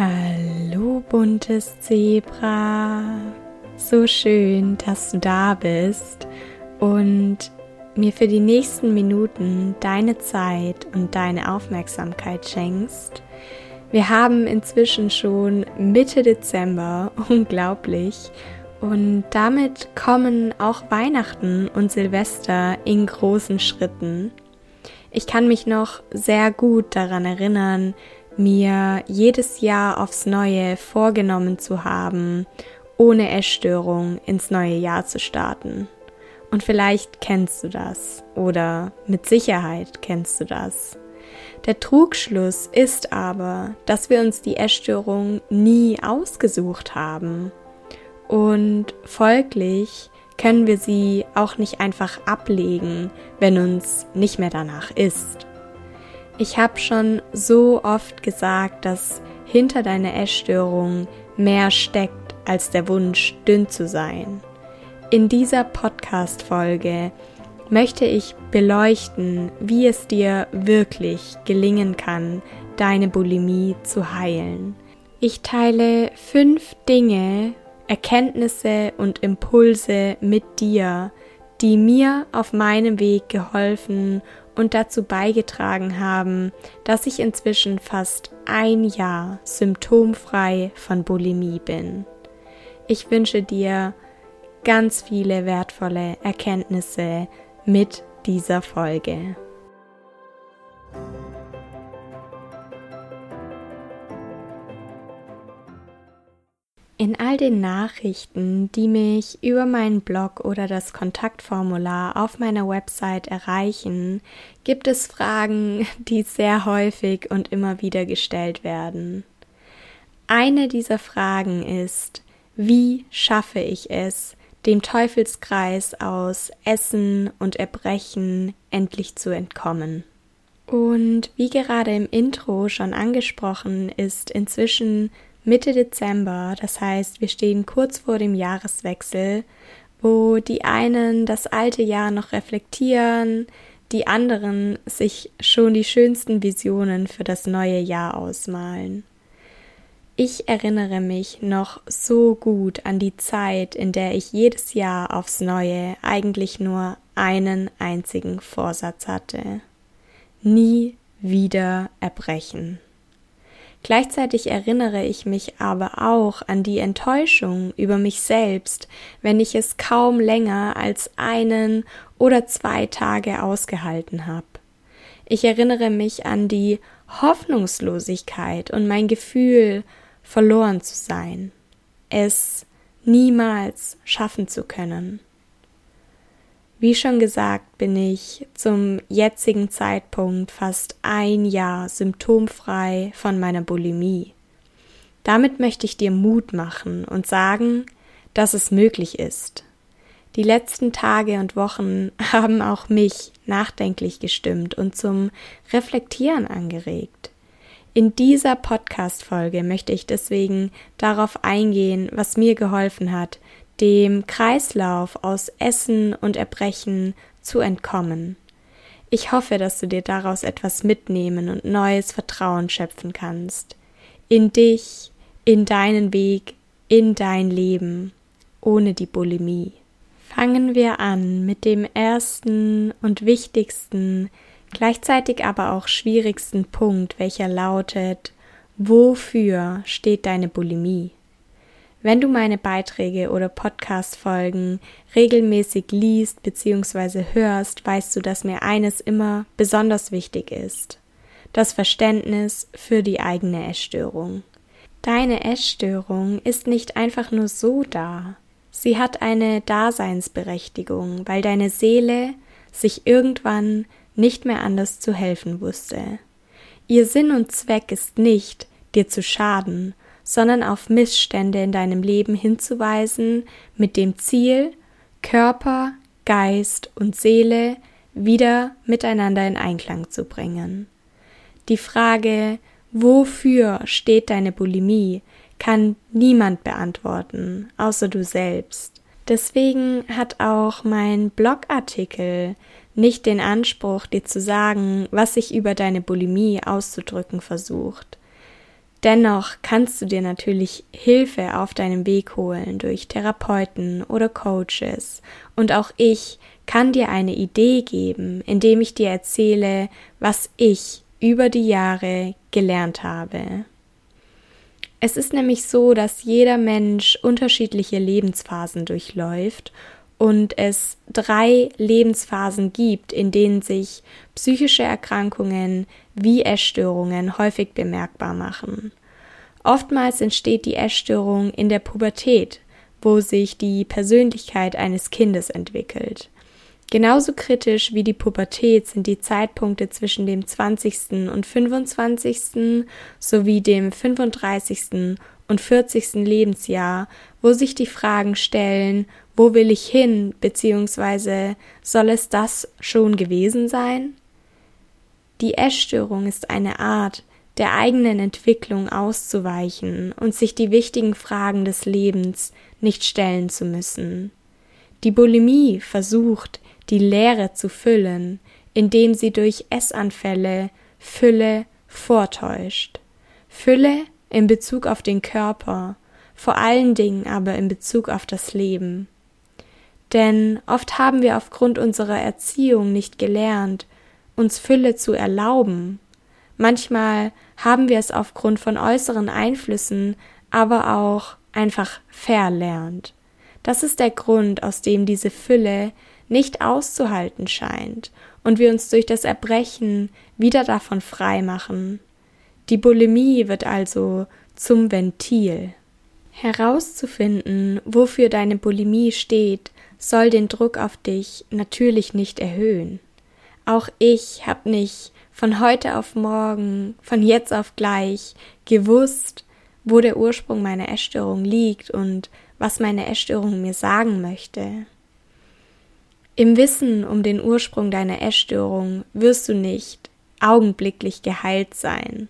Hallo buntes Zebra. So schön, dass du da bist und mir für die nächsten Minuten deine Zeit und deine Aufmerksamkeit schenkst. Wir haben inzwischen schon Mitte Dezember, unglaublich, und damit kommen auch Weihnachten und Silvester in großen Schritten. Ich kann mich noch sehr gut daran erinnern, mir jedes Jahr aufs Neue vorgenommen zu haben, ohne Essstörung ins neue Jahr zu starten. Und vielleicht kennst du das oder mit Sicherheit kennst du das. Der Trugschluss ist aber, dass wir uns die Essstörung nie ausgesucht haben. Und folglich können wir sie auch nicht einfach ablegen, wenn uns nicht mehr danach ist. Ich habe schon so oft gesagt, dass hinter deiner Essstörung mehr steckt als der Wunsch, dünn zu sein. In dieser Podcast-Folge möchte ich beleuchten, wie es dir wirklich gelingen kann, deine Bulimie zu heilen. Ich teile fünf Dinge, Erkenntnisse und Impulse mit dir, die mir auf meinem Weg geholfen und dazu beigetragen haben, dass ich inzwischen fast ein Jahr symptomfrei von Bulimie bin. Ich wünsche dir ganz viele wertvolle Erkenntnisse mit dieser Folge. In all den Nachrichten, die mich über meinen Blog oder das Kontaktformular auf meiner Website erreichen, gibt es Fragen, die sehr häufig und immer wieder gestellt werden. Eine dieser Fragen ist, wie schaffe ich es, dem Teufelskreis aus Essen und Erbrechen endlich zu entkommen? Und wie gerade im Intro schon angesprochen, ist inzwischen Mitte Dezember, das heißt, wir stehen kurz vor dem Jahreswechsel, wo die einen das alte Jahr noch reflektieren, die anderen sich schon die schönsten Visionen für das neue Jahr ausmalen. Ich erinnere mich noch so gut an die Zeit, in der ich jedes Jahr aufs Neue eigentlich nur einen einzigen Vorsatz hatte. Nie wieder erbrechen. Gleichzeitig erinnere ich mich aber auch an die Enttäuschung über mich selbst, wenn ich es kaum länger als einen oder zwei Tage ausgehalten habe. Ich erinnere mich an die Hoffnungslosigkeit und mein Gefühl, verloren zu sein, es niemals schaffen zu können. Wie schon gesagt, bin ich zum jetzigen Zeitpunkt fast ein Jahr symptomfrei von meiner Bulimie. Damit möchte ich dir Mut machen und sagen, dass es möglich ist. Die letzten Tage und Wochen haben auch mich nachdenklich gestimmt und zum Reflektieren angeregt. In dieser Podcast-Folge möchte ich deswegen darauf eingehen, was mir geholfen hat, dem Kreislauf aus Essen und Erbrechen zu entkommen. Ich hoffe, dass du dir daraus etwas mitnehmen und neues Vertrauen schöpfen kannst. In dich, in deinen Weg, in dein Leben, ohne die Bulimie. Fangen wir an mit dem ersten und wichtigsten, gleichzeitig aber auch schwierigsten Punkt, welcher lautet, wofür steht deine Bulimie? Wenn du meine Beiträge oder Podcast-Folgen regelmäßig liest bzw. hörst, weißt du, dass mir eines immer besonders wichtig ist. Das Verständnis für die eigene Essstörung. Deine Essstörung ist nicht einfach nur so da. Sie hat eine Daseinsberechtigung, weil deine Seele sich irgendwann nicht mehr anders zu helfen wusste. Ihr Sinn und Zweck ist nicht, dir zu schaden, sondern auf Missstände in deinem Leben hinzuweisen, mit dem Ziel, Körper, Geist und Seele wieder miteinander in Einklang zu bringen. Die Frage, wofür steht deine Bulimie, kann niemand beantworten, außer du selbst. Deswegen hat auch mein Blogartikel nicht den Anspruch, dir zu sagen, was sich über deine Bulimie auszudrücken versucht. Dennoch kannst du dir natürlich Hilfe auf deinem Weg holen durch Therapeuten oder Coaches. Und auch ich kann dir eine Idee geben, indem ich dir erzähle, was ich über die Jahre gelernt habe. Es ist nämlich so, dass jeder Mensch unterschiedliche Lebensphasen durchläuft und es drei Lebensphasen gibt, in denen sich psychische Erkrankungen wie Essstörungen häufig bemerkbar machen. Oftmals entsteht die Essstörung in der Pubertät, wo sich die Persönlichkeit eines Kindes entwickelt. Genauso kritisch wie die Pubertät sind die Zeitpunkte zwischen dem 20. und 25. sowie dem 35. und 40. Lebensjahr, wo sich die Fragen stellen, wo will ich hin, beziehungsweise soll es das schon gewesen sein? Die Essstörung ist eine Art, der eigenen Entwicklung auszuweichen und sich die wichtigen Fragen des Lebens nicht stellen zu müssen. Die Bulimie versucht, die Leere zu füllen, indem sie durch Essanfälle Fülle vortäuscht. Fülle in Bezug auf den Körper, vor allen Dingen aber in Bezug auf das Leben. Denn oft haben wir aufgrund unserer Erziehung nicht gelernt, uns Fülle zu erlauben. Manchmal haben wir es aufgrund von äußeren Einflüssen aber auch einfach verlernt. Das ist der Grund, aus dem diese Fülle nicht auszuhalten scheint und wir uns durch das Erbrechen wieder davon frei machen. Die Bulimie wird also zum Ventil. Herauszufinden, wofür deine Bulimie steht, soll den Druck auf dich natürlich nicht erhöhen. Auch ich habe nicht von heute auf morgen, von jetzt auf gleich gewusst, wo der Ursprung meiner Essstörung liegt und was meine Essstörung mir sagen möchte. Im Wissen um den Ursprung deiner Essstörung wirst du nicht augenblicklich geheilt sein.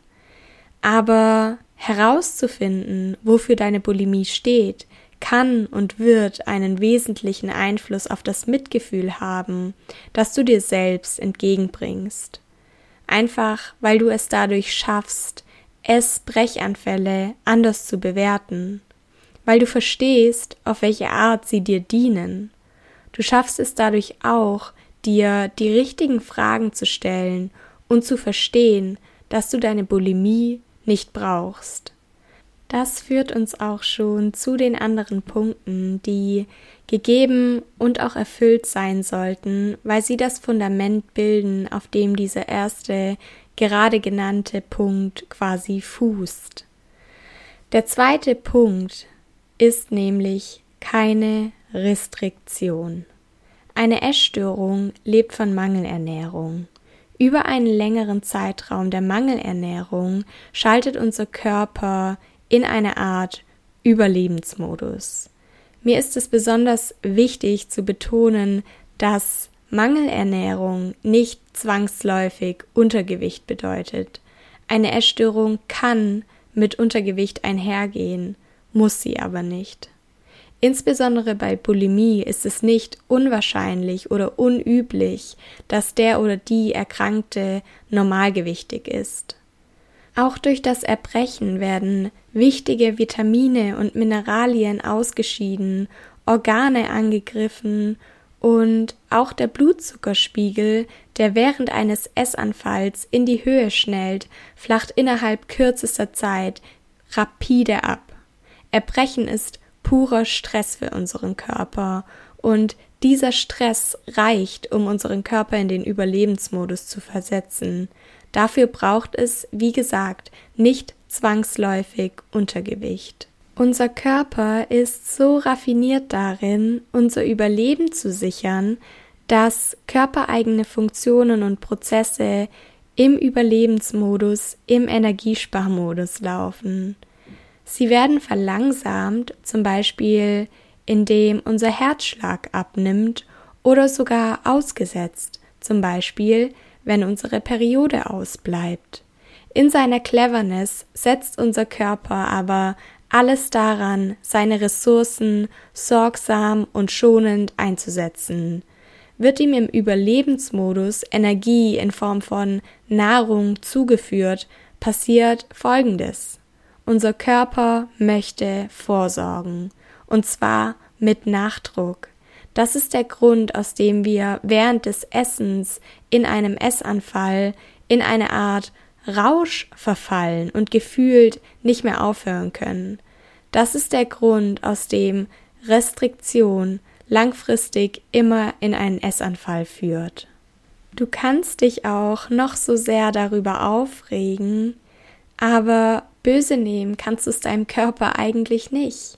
Aber herauszufinden, wofür deine Bulimie steht, kann und wird einen wesentlichen Einfluss auf das Mitgefühl haben, das du dir selbst entgegenbringst. Einfach weil du es dadurch schaffst, Essbrechanfälle anders zu bewerten, weil du verstehst, auf welche Art sie dir dienen Du schaffst es dadurch auch, dir die richtigen Fragen zu stellen und zu verstehen, dass du deine Bulimie nicht brauchst. Das führt uns auch schon zu den anderen Punkten, die gegeben und auch erfüllt sein sollten, weil sie das Fundament bilden, auf dem dieser erste gerade genannte Punkt quasi fußt. Der zweite Punkt ist nämlich keine Restriktion. Eine Essstörung lebt von Mangelernährung. Über einen längeren Zeitraum der Mangelernährung schaltet unser Körper in eine Art Überlebensmodus. Mir ist es besonders wichtig zu betonen, dass Mangelernährung nicht zwangsläufig Untergewicht bedeutet. Eine Essstörung kann mit Untergewicht einhergehen, muss sie aber nicht. Insbesondere bei Bulimie ist es nicht unwahrscheinlich oder unüblich, dass der oder die Erkrankte normalgewichtig ist. Auch durch das Erbrechen werden wichtige Vitamine und Mineralien ausgeschieden, Organe angegriffen und auch der Blutzuckerspiegel, der während eines Essanfalls in die Höhe schnellt, flacht innerhalb kürzester Zeit rapide ab. Erbrechen ist purer Stress für unseren Körper und dieser Stress reicht, um unseren Körper in den Überlebensmodus zu versetzen. Dafür braucht es, wie gesagt, nicht zwangsläufig Untergewicht. Unser Körper ist so raffiniert darin, unser Überleben zu sichern, dass körpereigene Funktionen und Prozesse im Überlebensmodus, im Energiesparmodus laufen. Sie werden verlangsamt, zum Beispiel indem unser Herzschlag abnimmt oder sogar ausgesetzt, zum Beispiel wenn unsere Periode ausbleibt. In seiner Cleverness setzt unser Körper aber alles daran, seine Ressourcen sorgsam und schonend einzusetzen. Wird ihm im Überlebensmodus Energie in Form von Nahrung zugeführt, passiert Folgendes. unser Körper möchte vorsorgen. Und zwar mit Nachdruck. Das ist der Grund, aus dem wir während des Essens in einem Essanfall in eine Art Rausch verfallen und gefühlt nicht mehr aufhören können. Das ist der Grund, aus dem Restriktion langfristig immer in einen Essanfall führt. Du kannst dich auch noch so sehr darüber aufregen, aber böse nehmen kannst du es deinem Körper eigentlich nicht.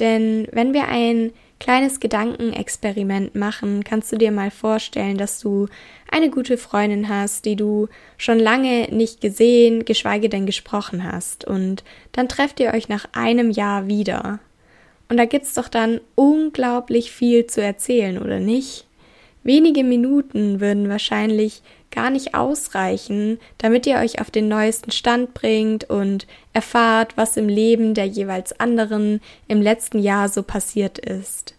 Denn wenn wir ein kleines Gedankenexperiment machen, kannst du dir mal vorstellen, dass du eine gute Freundin hast, die du schon lange nicht gesehen, geschweige denn gesprochen hast, und dann trefft ihr euch nach einem Jahr wieder. Und da gibt's doch dann unglaublich viel zu erzählen, oder nicht? Wenige Minuten würden wahrscheinlich gar nicht ausreichen, damit ihr euch auf den neuesten Stand bringt und erfahrt, was im Leben der jeweils anderen im letzten Jahr so passiert ist.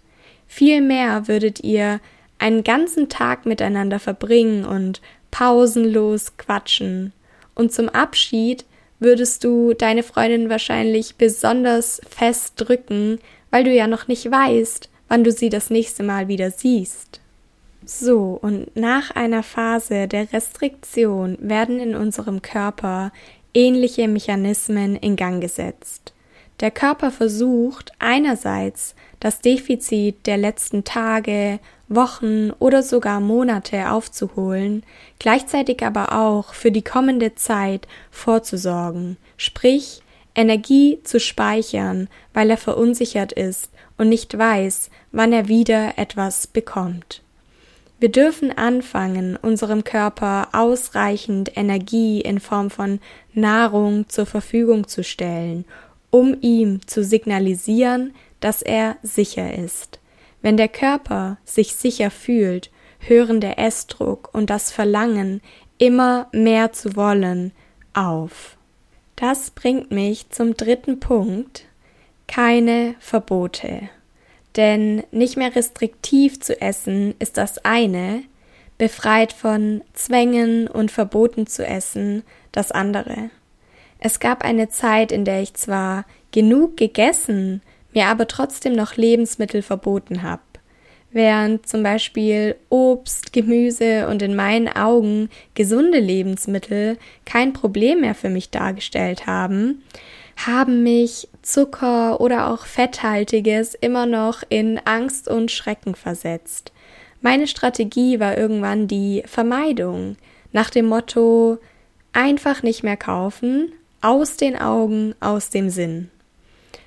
Vielmehr würdet ihr einen ganzen Tag miteinander verbringen und pausenlos quatschen. Und zum Abschied würdest du deine Freundin wahrscheinlich besonders fest drücken, weil du ja noch nicht weißt, wann du sie das nächste Mal wieder siehst. So, und nach einer Phase der Restriktion werden in unserem Körper ähnliche Mechanismen in Gang gesetzt. Der Körper versucht einerseits das Defizit der letzten Tage, Wochen oder sogar Monate aufzuholen, gleichzeitig aber auch für die kommende Zeit vorzusorgen, sprich Energie zu speichern, weil er verunsichert ist und nicht weiß, wann er wieder etwas bekommt. Wir dürfen anfangen, unserem Körper ausreichend Energie in Form von Nahrung zur Verfügung zu stellen, um ihm zu signalisieren, dass er sicher ist. Wenn der Körper sich sicher fühlt, hören der Essdruck und das Verlangen, immer mehr zu wollen, auf. Das bringt mich zum dritten Punkt keine Verbote. Denn nicht mehr restriktiv zu essen ist das eine, befreit von Zwängen und Verboten zu essen das andere. Es gab eine Zeit, in der ich zwar genug gegessen, mir aber trotzdem noch Lebensmittel verboten habe. Während zum Beispiel Obst, Gemüse und in meinen Augen gesunde Lebensmittel kein Problem mehr für mich dargestellt haben, haben mich Zucker oder auch Fetthaltiges immer noch in Angst und Schrecken versetzt. Meine Strategie war irgendwann die Vermeidung, nach dem Motto einfach nicht mehr kaufen, aus den Augen, aus dem Sinn.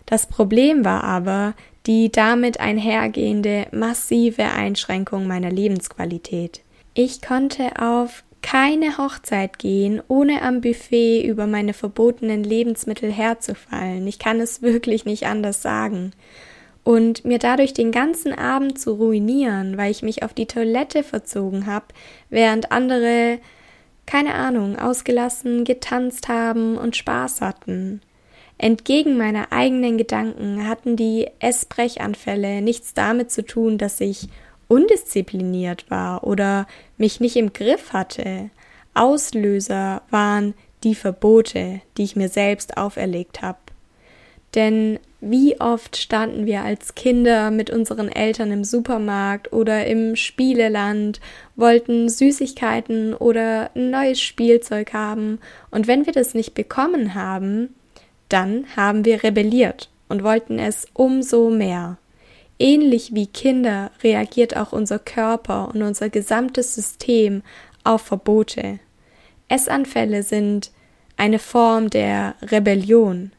Das Problem war aber die damit einhergehende massive Einschränkung meiner Lebensqualität. Ich konnte auf keine Hochzeit gehen, ohne am Buffet über meine verbotenen Lebensmittel herzufallen. Ich kann es wirklich nicht anders sagen. Und mir dadurch den ganzen Abend zu ruinieren, weil ich mich auf die Toilette verzogen habe, während andere, keine Ahnung, ausgelassen getanzt haben und Spaß hatten. Entgegen meiner eigenen Gedanken hatten die Essbrechanfälle nichts damit zu tun, dass ich undiszipliniert war oder mich nicht im Griff hatte. Auslöser waren die Verbote, die ich mir selbst auferlegt habe. Denn wie oft standen wir als Kinder mit unseren Eltern im Supermarkt oder im Spieleland, wollten Süßigkeiten oder ein neues Spielzeug haben, und wenn wir das nicht bekommen haben, dann haben wir rebelliert und wollten es umso mehr. Ähnlich wie Kinder reagiert auch unser Körper und unser gesamtes System auf Verbote. Essanfälle sind eine Form der Rebellion.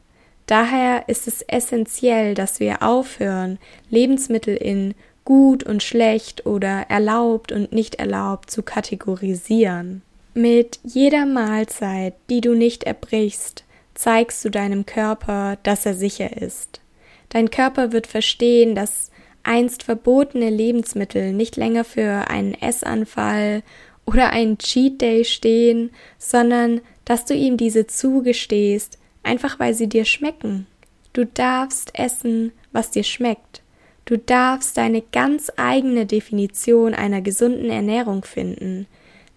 Daher ist es essentiell, dass wir aufhören, Lebensmittel in gut und schlecht oder erlaubt und nicht erlaubt zu kategorisieren. Mit jeder Mahlzeit, die du nicht erbrichst, zeigst du deinem Körper, dass er sicher ist. Dein Körper wird verstehen, dass einst verbotene Lebensmittel nicht länger für einen Essanfall oder einen Cheat Day stehen, sondern dass du ihm diese zugestehst, einfach weil sie dir schmecken. Du darfst essen, was dir schmeckt. Du darfst deine ganz eigene Definition einer gesunden Ernährung finden.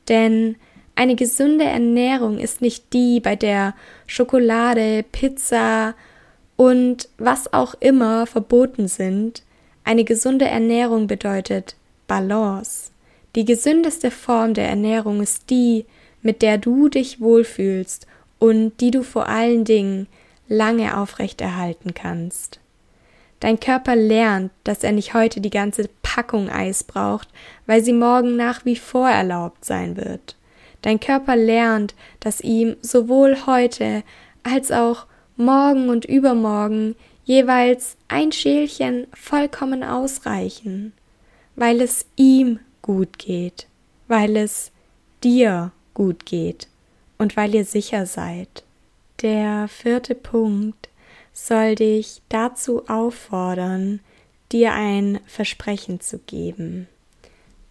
Denn Eine gesunde Ernährung ist nicht die, bei der Schokolade, Pizza und was auch immer verboten sind. Eine gesunde Ernährung bedeutet Balance. Die gesündeste Form der Ernährung ist die, mit der du dich wohlfühlst und die du vor allen Dingen lange aufrechterhalten kannst. Dein Körper lernt, dass er nicht heute die ganze Packung Eis braucht, weil sie morgen nach wie vor erlaubt sein wird. Dein Körper lernt, dass ihm sowohl heute als auch morgen und übermorgen jeweils ein Schälchen vollkommen ausreichen, weil es ihm gut geht, weil es dir gut geht und weil ihr sicher seid. Der vierte Punkt soll dich dazu auffordern, dir ein Versprechen zu geben.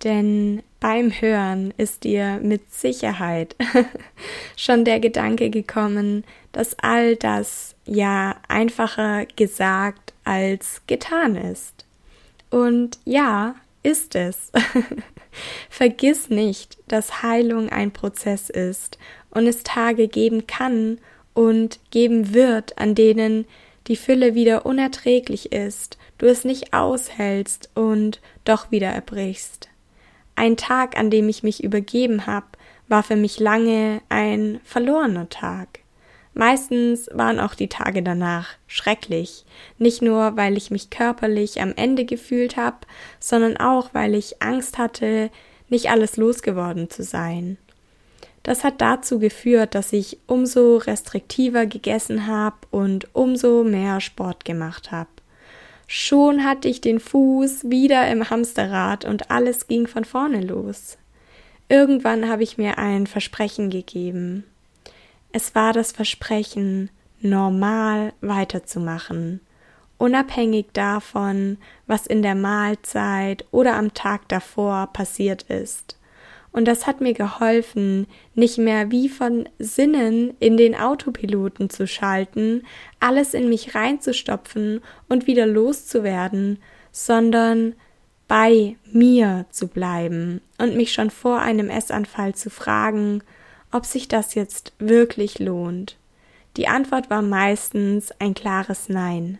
Denn beim Hören ist dir mit Sicherheit schon der Gedanke gekommen, dass all das ja einfacher gesagt als getan ist. Und ja, ist es. Vergiss nicht, dass Heilung ein Prozess ist und es Tage geben kann und geben wird, an denen die Fülle wieder unerträglich ist, du es nicht aushältst und doch wieder erbrichst. Ein Tag, an dem ich mich übergeben hab, war für mich lange ein verlorener Tag. Meistens waren auch die Tage danach schrecklich, nicht nur weil ich mich körperlich am Ende gefühlt habe, sondern auch weil ich Angst hatte, nicht alles losgeworden zu sein. Das hat dazu geführt, dass ich umso restriktiver gegessen habe und umso mehr Sport gemacht habe. Schon hatte ich den Fuß wieder im Hamsterrad und alles ging von vorne los. Irgendwann habe ich mir ein Versprechen gegeben. Es war das Versprechen, normal weiterzumachen, unabhängig davon, was in der Mahlzeit oder am Tag davor passiert ist. Und das hat mir geholfen, nicht mehr wie von Sinnen in den Autopiloten zu schalten, alles in mich reinzustopfen und wieder loszuwerden, sondern bei mir zu bleiben und mich schon vor einem Essanfall zu fragen, ob sich das jetzt wirklich lohnt. Die Antwort war meistens ein klares Nein.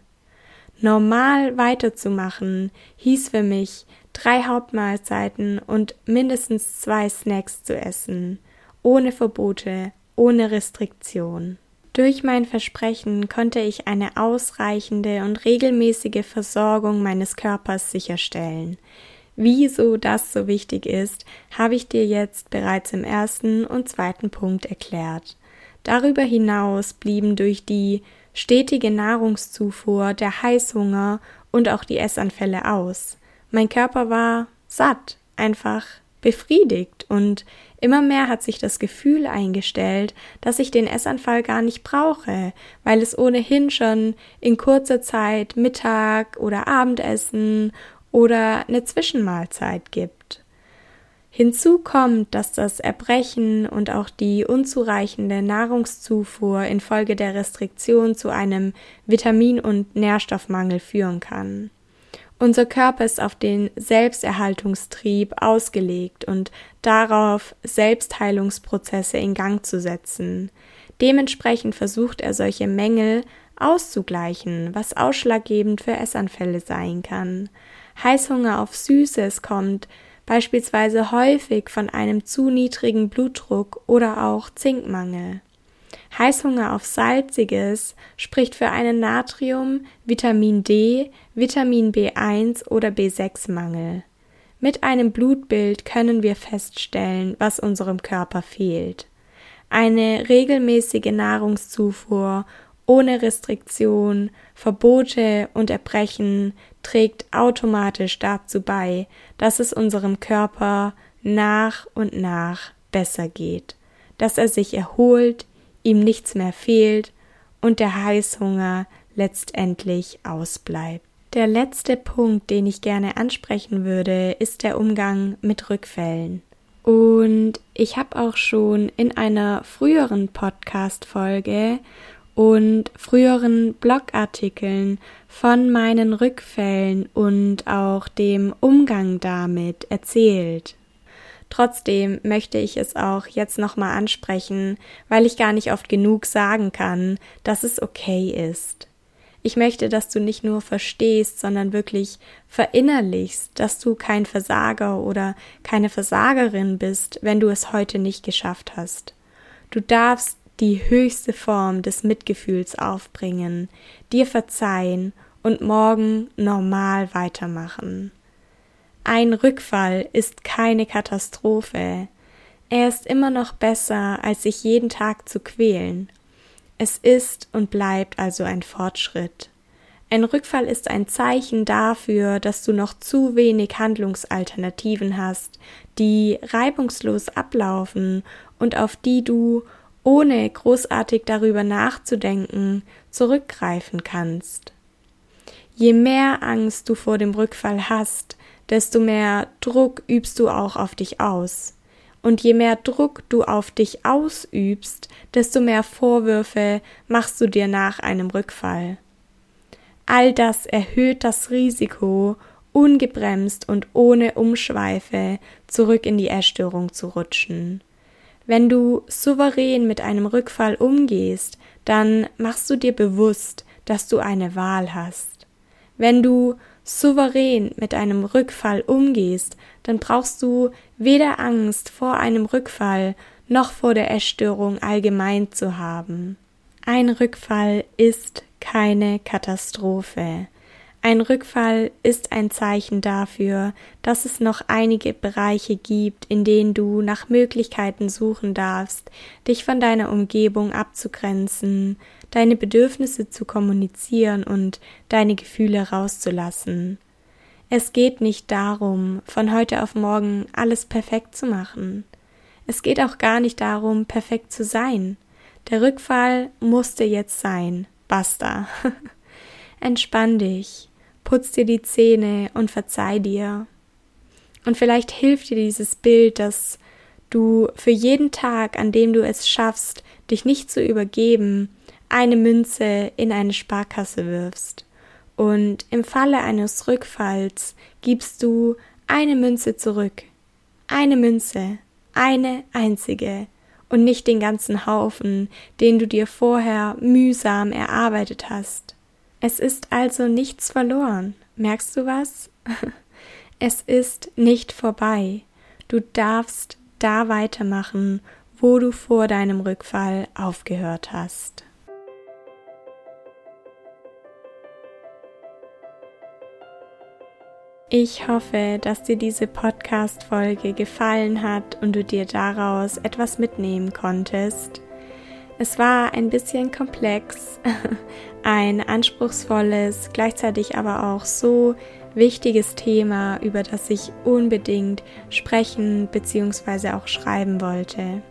Normal weiterzumachen hieß für mich, drei Hauptmahlzeiten und mindestens zwei Snacks zu essen, ohne Verbote, ohne Restriktion. Durch mein Versprechen konnte ich eine ausreichende und regelmäßige Versorgung meines Körpers sicherstellen. Wieso das so wichtig ist, habe ich dir jetzt bereits im ersten und zweiten Punkt erklärt. Darüber hinaus blieben durch die stetige Nahrungszufuhr der Heißhunger und auch die Essanfälle aus. Mein Körper war satt, einfach befriedigt und immer mehr hat sich das Gefühl eingestellt, dass ich den Essanfall gar nicht brauche, weil es ohnehin schon in kurzer Zeit Mittag oder Abendessen oder eine Zwischenmahlzeit gibt. Hinzu kommt, dass das Erbrechen und auch die unzureichende Nahrungszufuhr infolge der Restriktion zu einem Vitamin- und Nährstoffmangel führen kann. Unser Körper ist auf den Selbsterhaltungstrieb ausgelegt und darauf, Selbstheilungsprozesse in Gang zu setzen. Dementsprechend versucht er solche Mängel auszugleichen, was ausschlaggebend für Essanfälle sein kann. Heißhunger auf Süßes kommt beispielsweise häufig von einem zu niedrigen Blutdruck oder auch Zinkmangel. Heißhunger auf Salziges spricht für einen Natrium, Vitamin D, Vitamin B1 oder B6-Mangel. Mit einem Blutbild können wir feststellen, was unserem Körper fehlt. Eine regelmäßige Nahrungszufuhr ohne Restriktion, Verbote und Erbrechen trägt automatisch dazu bei, dass es unserem Körper nach und nach besser geht, dass er sich erholt, ihm nichts mehr fehlt und der Heißhunger letztendlich ausbleibt. Der letzte Punkt, den ich gerne ansprechen würde, ist der Umgang mit Rückfällen. Und ich habe auch schon in einer früheren Podcast-Folge und früheren Blogartikeln von meinen Rückfällen und auch dem Umgang damit erzählt. Trotzdem möchte ich es auch jetzt nochmal ansprechen, weil ich gar nicht oft genug sagen kann, dass es okay ist. Ich möchte, dass du nicht nur verstehst, sondern wirklich verinnerlichst, dass du kein Versager oder keine Versagerin bist, wenn du es heute nicht geschafft hast. Du darfst die höchste Form des Mitgefühls aufbringen, dir verzeihen und morgen normal weitermachen. Ein Rückfall ist keine Katastrophe. Er ist immer noch besser, als sich jeden Tag zu quälen. Es ist und bleibt also ein Fortschritt. Ein Rückfall ist ein Zeichen dafür, dass du noch zu wenig Handlungsalternativen hast, die reibungslos ablaufen und auf die du, ohne großartig darüber nachzudenken, zurückgreifen kannst. Je mehr Angst du vor dem Rückfall hast, desto mehr Druck übst du auch auf dich aus. Und je mehr Druck du auf dich ausübst, desto mehr Vorwürfe machst du dir nach einem Rückfall. All das erhöht das Risiko, ungebremst und ohne Umschweife zurück in die Essstörung zu rutschen. Wenn du souverän mit einem Rückfall umgehst, dann machst du dir bewusst, dass du eine Wahl hast. Wenn du souverän mit einem Rückfall umgehst, dann brauchst du weder Angst vor einem Rückfall noch vor der Essstörung allgemein zu haben. Ein Rückfall ist keine Katastrophe. Ein Rückfall ist ein Zeichen dafür, dass es noch einige Bereiche gibt, in denen du nach Möglichkeiten suchen darfst, dich von deiner Umgebung abzugrenzen, deine Bedürfnisse zu kommunizieren und deine Gefühle rauszulassen. Es geht nicht darum, von heute auf morgen alles perfekt zu machen. Es geht auch gar nicht darum, perfekt zu sein. Der Rückfall musste jetzt sein. Basta. Entspann dich, putz dir die Zähne und verzeih dir. Und vielleicht hilft dir dieses Bild, dass du für jeden Tag, an dem du es schaffst, dich nicht zu übergeben, eine Münze in eine Sparkasse wirfst. Und im Falle eines Rückfalls gibst du eine Münze zurück. Eine Münze, eine einzige und nicht den ganzen Haufen, den du dir vorher mühsam erarbeitet hast. Es ist also nichts verloren. Merkst du was? es ist nicht vorbei. Du darfst da weitermachen, wo du vor deinem Rückfall aufgehört hast. Ich hoffe, dass dir diese Podcast-Folge gefallen hat und du dir daraus etwas mitnehmen konntest. Es war ein bisschen komplex, ein anspruchsvolles, gleichzeitig aber auch so wichtiges Thema, über das ich unbedingt sprechen bzw. auch schreiben wollte.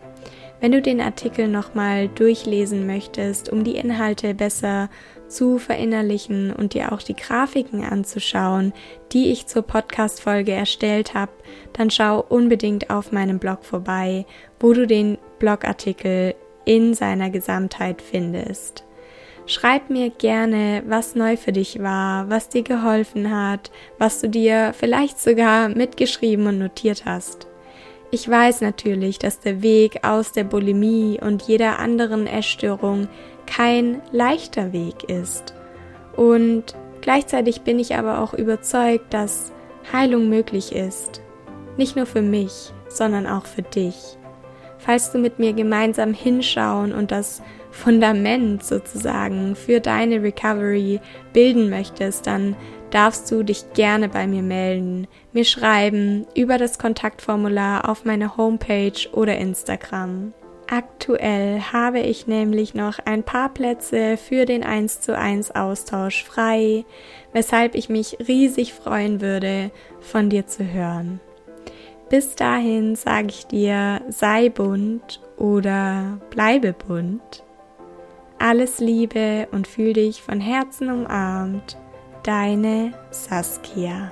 Wenn du den Artikel nochmal durchlesen möchtest, um die Inhalte besser zu verinnerlichen und dir auch die Grafiken anzuschauen, die ich zur Podcast-Folge erstellt habe, dann schau unbedingt auf meinem Blog vorbei, wo du den Blogartikel in seiner Gesamtheit findest. Schreib mir gerne, was neu für dich war, was dir geholfen hat, was du dir vielleicht sogar mitgeschrieben und notiert hast. Ich weiß natürlich, dass der Weg aus der Bulimie und jeder anderen Essstörung kein leichter Weg ist. Und gleichzeitig bin ich aber auch überzeugt, dass Heilung möglich ist. Nicht nur für mich, sondern auch für dich. Falls du mit mir gemeinsam hinschauen und das Fundament sozusagen für deine Recovery bilden möchtest, dann darfst du dich gerne bei mir melden, mir schreiben über das Kontaktformular auf meiner Homepage oder Instagram. Aktuell habe ich nämlich noch ein paar Plätze für den 1 zu 1 Austausch frei, weshalb ich mich riesig freuen würde, von dir zu hören. Bis dahin sage ich dir, sei bunt oder bleibe bunt. Alles Liebe und fühl dich von Herzen umarmt. Deine Saskia.